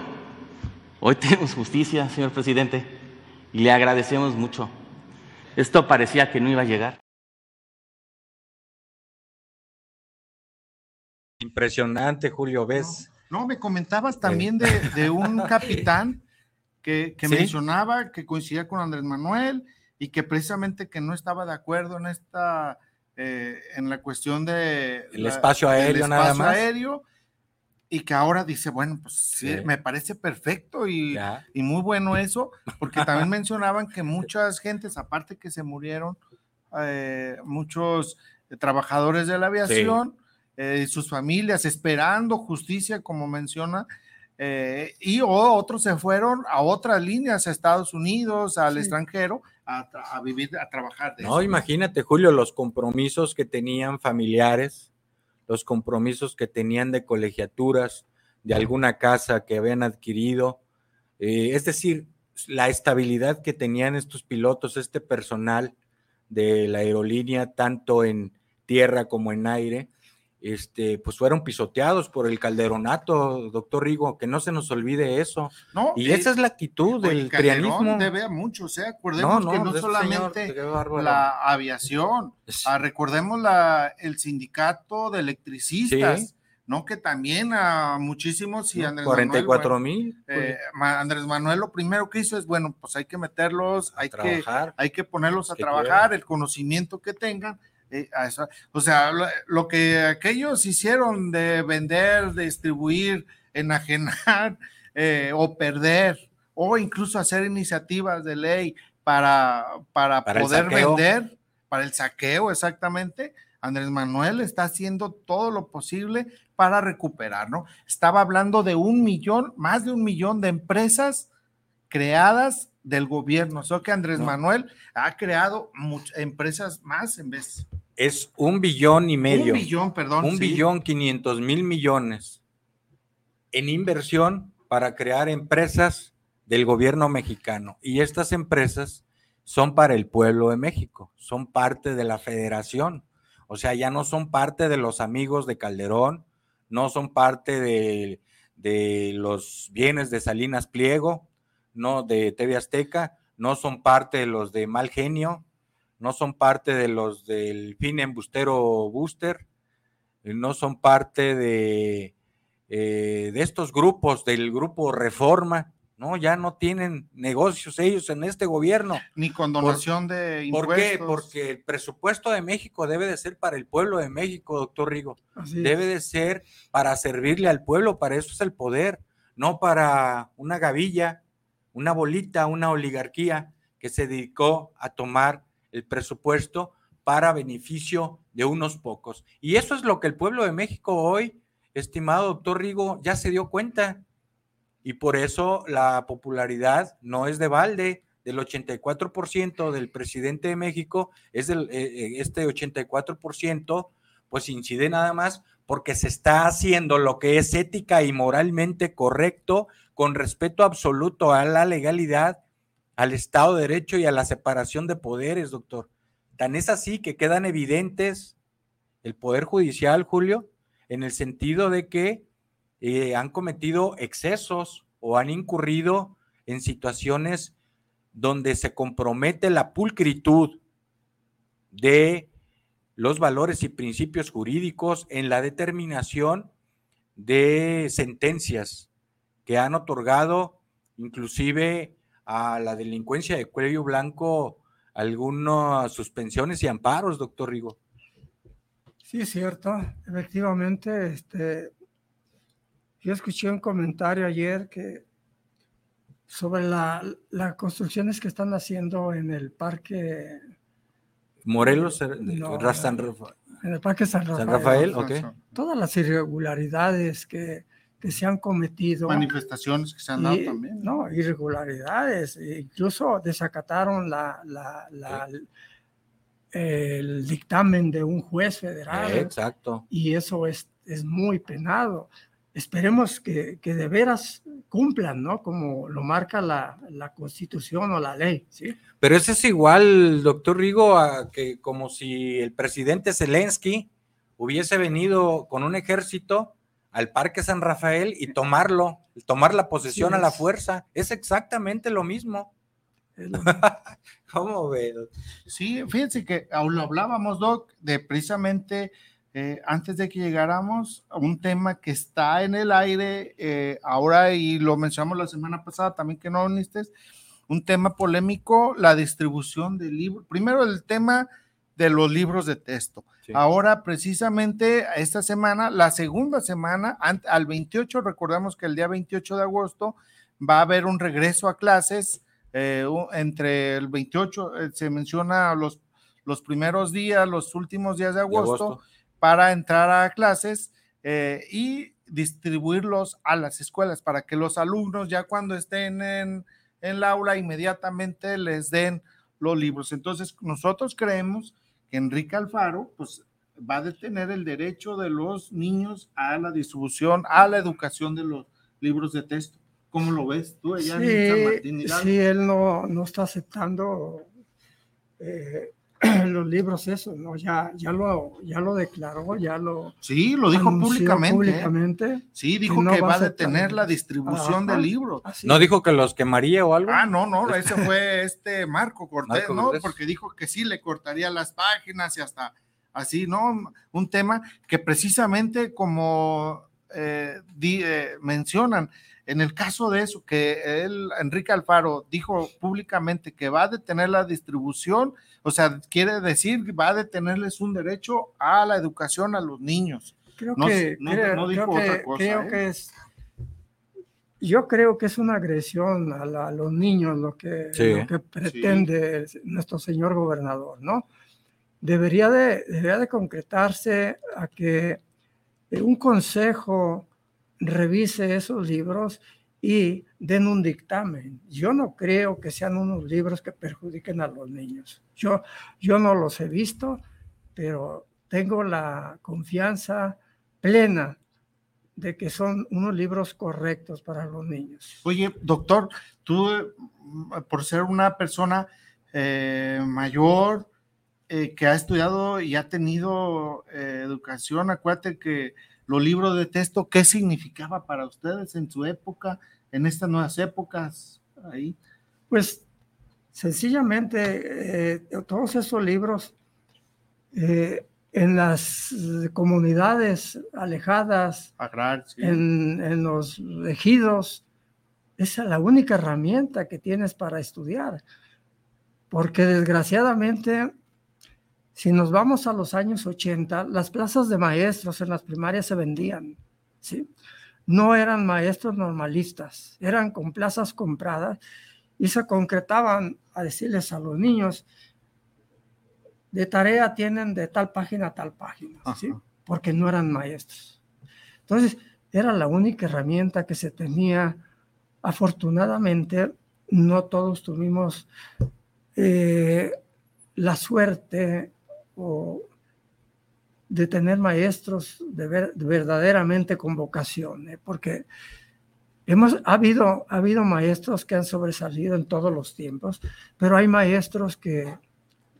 hoy tenemos justicia, señor presidente, y le agradecemos mucho. Esto parecía que no iba a llegar. Impresionante, Julio, ¿ves? No, me comentabas también de, un capitán que, mencionaba que coincidía con Andrés Manuel y que precisamente que no estaba de acuerdo en esta, eh, en la cuestión de... El espacio aéreo, nada más. aéreo y que ahora dice, bueno, pues sí, me parece perfecto y, y, muy bueno eso, porque también mencionaban que muchas gentes, aparte que se murieron, eh, muchos trabajadores de la aviación, eh, sus familias esperando justicia, como menciona, eh, y otros se fueron a otras líneas, a Estados Unidos, al extranjero, a, vivir, a trabajar. no, imagínate, Julio, los compromisos que tenían familiares, los compromisos que tenían de colegiaturas, de alguna casa que habían adquirido, eh, es decir, la estabilidad que tenían estos pilotos, este personal de la aerolínea, tanto en tierra como en aire, este, pues fueron pisoteados por el calderonato, doctor Rigo, que no se nos olvide eso. No, y esa es la actitud del trianismo. debe a muchos, ¿eh? Acordemos que no solamente la aviación, ah, recordemos la, el sindicato de electricistas. ¿no? Que también a muchísimos y Andrés 44 mil. Eh, Andrés Manuel lo primero que hizo es, bueno, pues hay que meterlos, hay que, hay que ponerlos a trabajar, el conocimiento que tengan, eh, o sea, lo, que aquellos hicieron de vender, distribuir, enajenar eh, o perder, o incluso hacer iniciativas de ley para, para, poder vender, para el saqueo exactamente, Andrés Manuel está haciendo todo lo posible para recuperar, ¿no? Estaba hablando de un millón, más de un millón de empresas creadas del gobierno. Solo que Andrés Manuel ha creado muchas empresas más en vez. Es un billón y medio. Un billón, perdón. Un billón quinientos mil millones en inversión para crear empresas del gobierno mexicano. Y estas empresas son para el pueblo de México, son parte de la federación. O sea, ya no son parte de los amigos de Calderón, no son parte de, de los bienes de Salinas Pliego, no de TV Azteca, no son parte de los de Mal Genio, no son parte de los del fin embustero booster, no son parte de, eh, de estos grupos, del grupo Reforma, ¿no? Ya no tienen negocios ellos en este gobierno. Ni con donación de impuestos. ¿Por qué? Porque el presupuesto de México debe de ser para el pueblo de México, doctor Rigo. debe de ser para servirle al pueblo, para eso es el poder, no para una gavilla, una bolita, una oligarquía que se dedicó a tomar el presupuesto para beneficio de unos pocos. Y eso es lo que el pueblo de México hoy, estimado doctor Rigo, ya se dio cuenta. Y por eso la popularidad no es de balde. Del 84% del presidente de México, es del, eh, eh, este 84%, pues incide nada más porque se está haciendo lo que es ética y moralmente correcto con respeto absoluto a la legalidad, al Estado de Derecho y a la separación de poderes, doctor. Tan es así que quedan evidentes el Poder Judicial, Julio, en el sentido de que eh, han cometido excesos o han incurrido en situaciones donde se compromete la pulcritud de los valores y principios jurídicos en la determinación de sentencias que han otorgado inclusive a la delincuencia de cuello blanco algunas suspensiones y amparos, doctor Rigo. Sí, es cierto, efectivamente, este, yo escuché un comentario ayer que sobre las construcciones que están haciendo en el parque Morelos, eh, en el parque San Rafael, todas las irregularidades que que se han cometido. Manifestaciones que se han dado también. No, irregularidades. Incluso desacataron la, el dictamen de un juez federal. exacto. Y eso es, es muy penado. Esperemos que, que, de veras cumplan, ¿no? Como lo marca la, la, constitución o la ley, ¿sí? Pero eso es igual, doctor Rigo, a que como si el presidente Zelensky hubiese venido con un ejército al Parque San Rafael y tomarlo, tomar la posesión a la fuerza. Es exactamente lo mismo. ¿Cómo ves? Sí, fíjense que lo hablábamos, Doc, de precisamente eh, antes de que llegáramos, un tema que está en el aire eh, ahora y lo mencionamos la semana pasada también que no viniste, un tema polémico, la distribución de libros. Primero el tema de los libros de texto. Ahora, precisamente, esta semana, la segunda semana, al 28, recordamos que el día 28 de agosto va a haber un regreso a clases. Eh, entre el 28, se menciona los, los primeros días, los últimos días de agosto para entrar a clases eh, y distribuirlos a las escuelas para que los alumnos ya cuando estén en, en el aula inmediatamente les den los libros. Entonces nosotros creemos que Enrique Alfaro pues va a detener el derecho de los niños a la distribución, a la educación de los libros de texto. ¿Cómo lo ves tú allá sí, en San Martín Sí, él no, no está aceptando eh, los libros eso, ¿no? Ya, ya, lo, ya lo declaró, ya lo... Sí, lo dijo públicamente. Sí, dijo que, va a detener la distribución de libros. ¿No dijo que los quemaría o algo? Ah, no, no, ese fue este Marco Cortés, ¿no? Porque dijo que sí, le cortaría las páginas y hasta así, ¿no? Un tema que precisamente como eh, eh, mencionan, en el caso de eso, que él, Enrique Alfaro, dijo públicamente que va a detener la distribución, o sea, quiere decir va a detenerles un derecho a la educación a los niños. Creo que, no, dijo otra cosa, creo ¿eh? que es, yo creo que es una agresión a, los niños lo que, que pretende nuestro señor gobernador, ¿no? Debería de, debería de concretarse a que un consejo revise esos libros y den un dictamen. Yo no creo que sean unos libros que perjudiquen a los niños. Yo, yo no los he visto, pero tengo la confianza plena de que son unos libros correctos para los niños. Oye, doctor, tú por ser una persona eh, mayor eh, que ha estudiado y ha tenido eh, educación, acuérdate que los libros de texto, ¿qué significaba para ustedes en su época, en estas nuevas épocas ahí? Pues sencillamente, eh, todos esos libros eh, en las comunidades alejadas, en, en, los ejidos, esa es la única herramienta que tienes para estudiar. Porque desgraciadamente si nos vamos a los años 80, las plazas de maestros en las primarias se vendían, ¿sí? No eran maestros normalistas, eran con plazas compradas y se concretaban a decirles a los niños, de tarea tienen de tal página a tal página, ¿sí? Porque no eran maestros. Entonces, era la única herramienta que se tenía. Afortunadamente, no todos tuvimos eh, la suerte de tener maestros de, verdaderamente con vocación, ¿eh? porque hemos, ha, habido, ha habido maestros que han sobresalido en todos los tiempos, pero hay maestros que,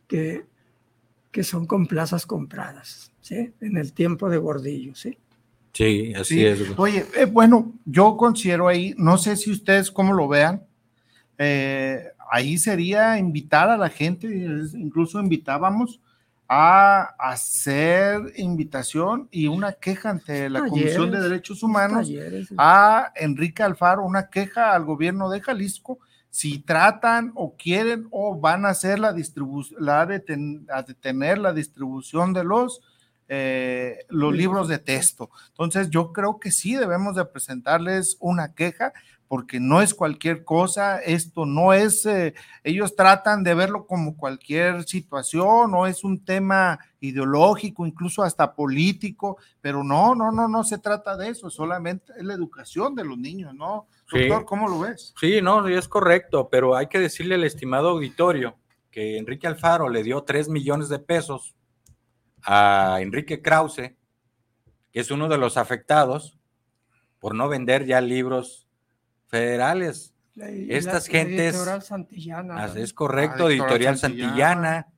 que, que son con plazas compradas, ¿sí? En el tiempo de Gordillo, ¿sí? Sí, así es. Oye, eh, bueno, yo considero ahí, no sé si ustedes cómo lo vean, eh, ahí sería invitar a la gente, incluso invitábamos a hacer invitación y una queja ante la Comisión de Derechos Humanos a Enrique Alfaro, una queja al gobierno de Jalisco si tratan o quieren o van a hacer la distribución, la a detener la distribución de los eh, los libros de texto. Entonces yo creo que sí debemos de presentarles una queja porque no es cualquier cosa, esto no es, eh, ellos tratan de verlo como cualquier situación, no es un tema ideológico, incluso hasta político, pero no, no, no, no se trata de eso, solamente es la educación de los niños, ¿no? Doctor, ¿cómo lo ves? Sí, no, es correcto, pero hay que decirle al estimado auditorio que Enrique Alfaro le dio 3 millones de pesos a Enrique Krause, que es uno de los afectados por no vender ya libros federales. Estas gentes. Editorial Santillana. Es correcto, ah, Editorial, Santillana.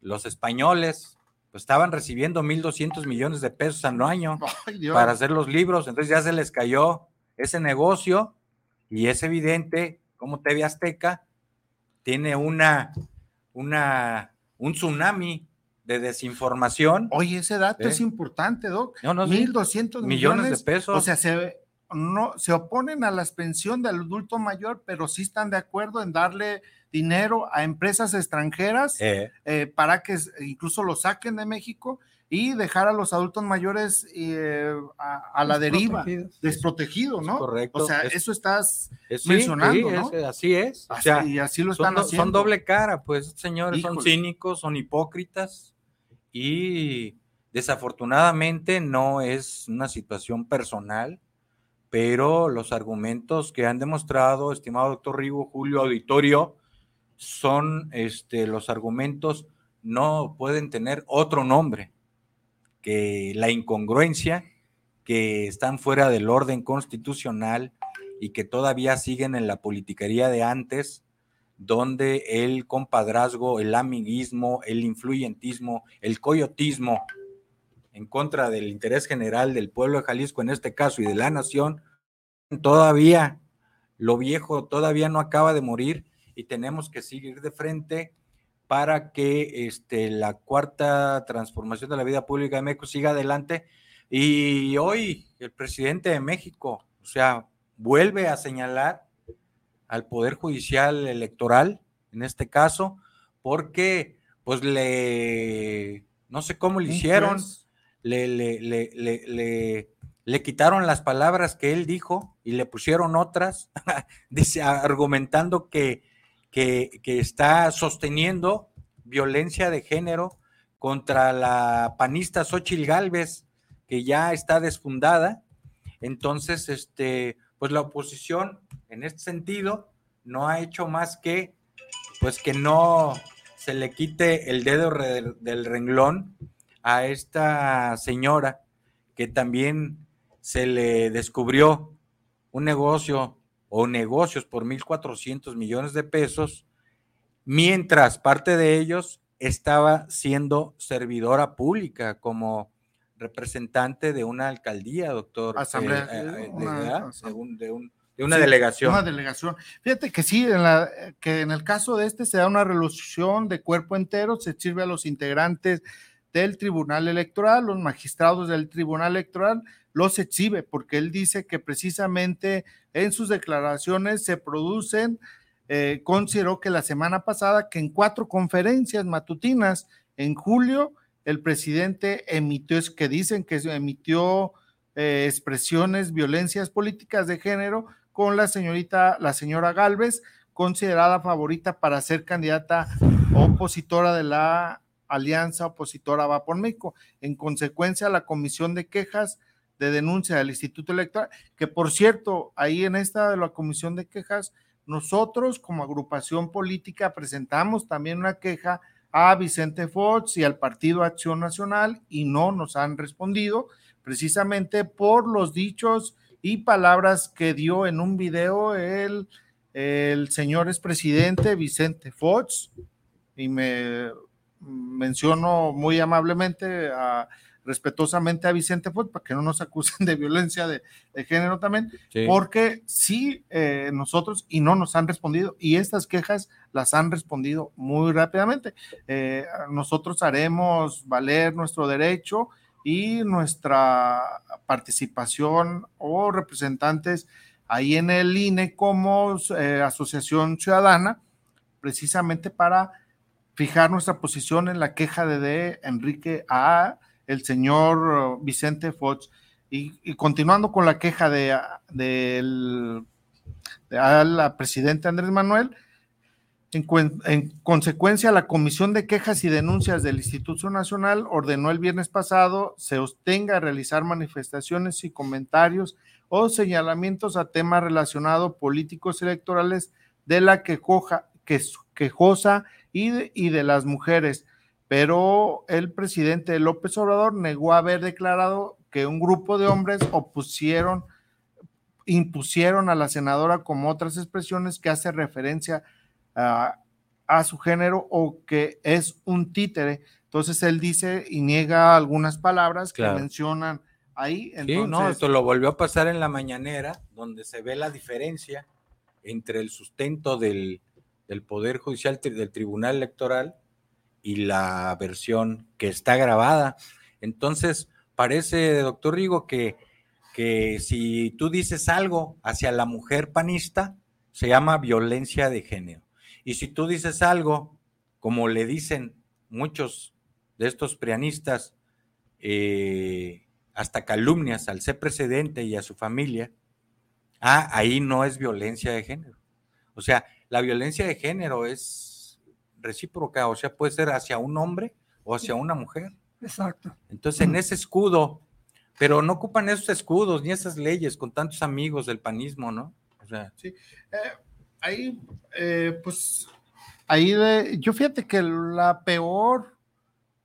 los españoles, pues estaban recibiendo 1.200 millones de pesos al año para hacer los libros, entonces ya se les cayó ese negocio y es evidente como TV Azteca tiene una, una, un tsunami de desinformación. Oye, ese dato es ¿Eh? importante, Doc. No, no, 1.200 millones, de pesos. O sea, se, no, se oponen a la pensión del adulto mayor, pero sí están de acuerdo en darle dinero a empresas extranjeras eh. Eh, para que incluso lo saquen de México y dejar a los adultos mayores eh, a, la deriva, desprotegido, ¿no? correcto. O sea, eso estás mencionando, ¿no? así es. y así lo están son, haciendo. Son doble cara, pues, señores, son cínicos, son hipócritas y desafortunadamente no es una situación personal, pero los argumentos que han demostrado, estimado doctor Rigo, Julio Auditorio, son este, los argumentos no pueden tener otro nombre que la incongruencia, que están fuera del orden constitucional y que todavía siguen en la politiquería de antes, donde el compadrazgo, el amiguismo, el influyentismo, el coyotismo en contra del interés general del pueblo de Jalisco en este caso y de la nación, todavía lo viejo todavía no acaba de morir y tenemos que seguir de frente para que este, la cuarta transformación de la vida pública de México siga adelante. Y hoy el presidente de México, o sea, vuelve a señalar al Poder Judicial Electoral, en este caso, porque pues le, no sé cómo le hicieron, le, le, le, le, quitaron las palabras que él dijo y le pusieron otras, dice, argumentando que que, está sosteniendo violencia de género contra la panista Xochil Gálvez, que ya está desfundada. Entonces, este, pues la oposición, en este sentido, no ha hecho más que, pues que no se le quite el dedo del renglón a esta señora que también se le descubrió un negocio o negocios por 1.400 millones de pesos, mientras parte de ellos estaba siendo servidora pública como representante de una alcaldía, doctor. Asamblea. Eh, eh, de, una delegación. Una delegación. Fíjate que sí, en la, que en el caso de este se da una resolución de cuerpo entero, se sirve a los integrantes del Tribunal Electoral, los magistrados del Tribunal Electoral, los exhibe porque él dice que precisamente en sus declaraciones se producen, eh, consideró que la semana pasada que en cuatro conferencias matutinas en julio el presidente emitió, es que dicen que emitió eh, expresiones, violencias políticas de género con la señorita, la señora Galvez, considerada favorita para ser candidata opositora de la alianza opositora Va por México. En consecuencia, la comisión de quejas de denuncia del Instituto Electoral, que por cierto, ahí en esta de la comisión de quejas, nosotros como agrupación política presentamos también una queja a Vicente Fox y al Partido Acción Nacional y no nos han respondido precisamente por los dichos y palabras que dio en un video el, el señor expresidente Vicente Fox y me menciono muy amablemente a respetuosamente a Vicente Fox para que no nos acusen de violencia de, género también, porque sí, eh, nosotros y no nos han respondido y estas quejas las han respondido muy rápidamente. Eh, nosotros haremos valer nuestro derecho y nuestra participación o representantes ahí en el INE como eh, Asociación Ciudadana, precisamente para fijar nuestra posición en la queja de, Enrique A el señor Vicente Fox. Y, continuando con la queja de, de, la presidenta Andrés Manuel, en, en, consecuencia, la Comisión de Quejas y Denuncias del Instituto Nacional ordenó el viernes pasado se ostenga a realizar manifestaciones y comentarios o señalamientos a temas relacionados políticos electorales de la quejosa y y de las mujeres. Pero el presidente López Obrador negó haber declarado que un grupo de hombres opusieron, impusieron a la senadora como otras expresiones que hace referencia a, su género o que es un títere. Entonces él dice y niega algunas palabras que mencionan ahí. sí, no, esto lo volvió a pasar en la mañanera, donde se ve la diferencia entre el sustento del, del Poder Judicial, del Tribunal Electoral y la versión que está grabada. Entonces, parece, doctor Rigo, que, que si tú dices algo hacia la mujer panista, se llama violencia de género. Y si tú dices algo, como le dicen muchos de estos prianistas, eh, hasta calumnias al ser presidente y a su familia, ah, ahí no es violencia de género. O sea, la violencia de género es recíproca, o sea, puede ser hacia un hombre o hacia una mujer. Exacto. Entonces, en ese escudo, pero no ocupan esos escudos ni esas leyes con tantos amigos del panismo, ¿no? O sea, sí. Eh, ahí, eh, pues, ahí de, yo fíjate que la peor,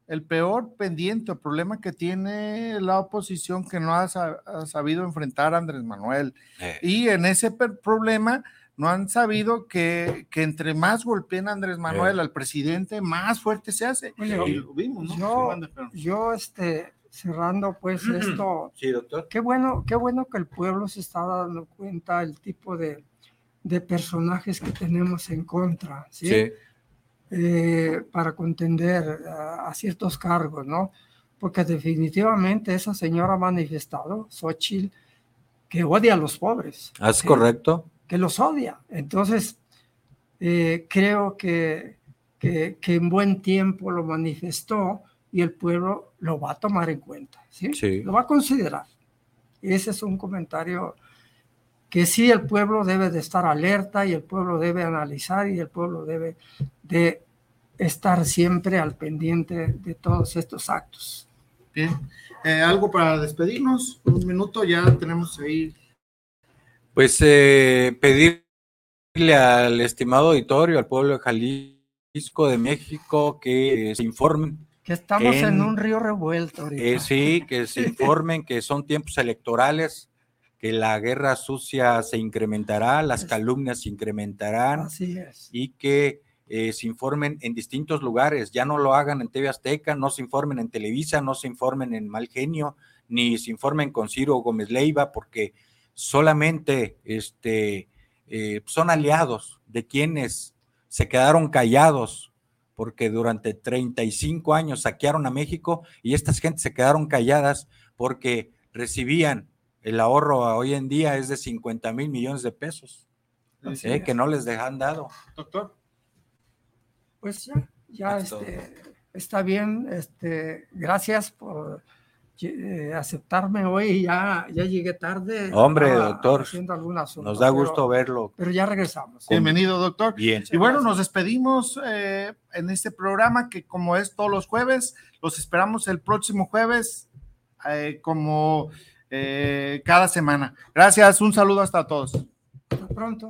el peor pendiente o problema que tiene la oposición que no ha, sabido enfrentar a Andrés Manuel. Eh. Y en ese problema no han sabido que, entre más golpeen a Andrés Manuel, al presidente, más fuerte se hace. Yo, este, cerrando pues esto. Sí, doctor. Qué bueno, qué bueno que el pueblo se está dando cuenta del tipo de, personajes que tenemos en contra, ¿sí? Eh, para contender a, ciertos cargos, ¿no? Porque definitivamente esa señora ha manifestado, Xochitl, que odia a los pobres. Ah, ¿Es correcto? Que los odia. Entonces, eh, creo que, que, en buen tiempo lo manifestó y el pueblo lo va a tomar en cuenta, ¿sí? Lo va a considerar. Ese es un comentario que sí el pueblo debe de estar alerta y el pueblo debe analizar y el pueblo debe de estar siempre al pendiente de todos estos actos. Bien, eh, algo para despedirnos, un minuto ya tenemos ahí pues eh, pedirle al estimado auditorio, al pueblo de Jalisco, de México, que se informen. Que estamos en, un río revuelto. Eh, sí, que se informen que son tiempos electorales, que la guerra sucia se incrementará, las calumnias se incrementarán. Así es. Y que eh, se informen en distintos lugares, ya no lo hagan en TV Azteca, no se informen en Televisa, no se informen en Mal Genio, ni se informen con Ciro Gómez Leiva, porque solamente este, eh, son aliados de quienes se quedaron callados porque durante 35 años saquearon a México y estas gentes se quedaron calladas porque recibían el ahorro hoy en día es de 50 mil millones de pesos ¿eh? que no les dejan dado. Doctor. Pues ya, ya este, está bien. Este, gracias por aceptarme hoy, ya, ya llegué tarde. Hombre, doctor, nos da gusto verlo. Pero ya regresamos. Bienvenido, doctor. Bien. Y bueno, nos despedimos eh, en este programa que como es todos los jueves, los esperamos el próximo jueves, eh, como cada semana. Gracias, un saludo hasta todos. Hasta pronto.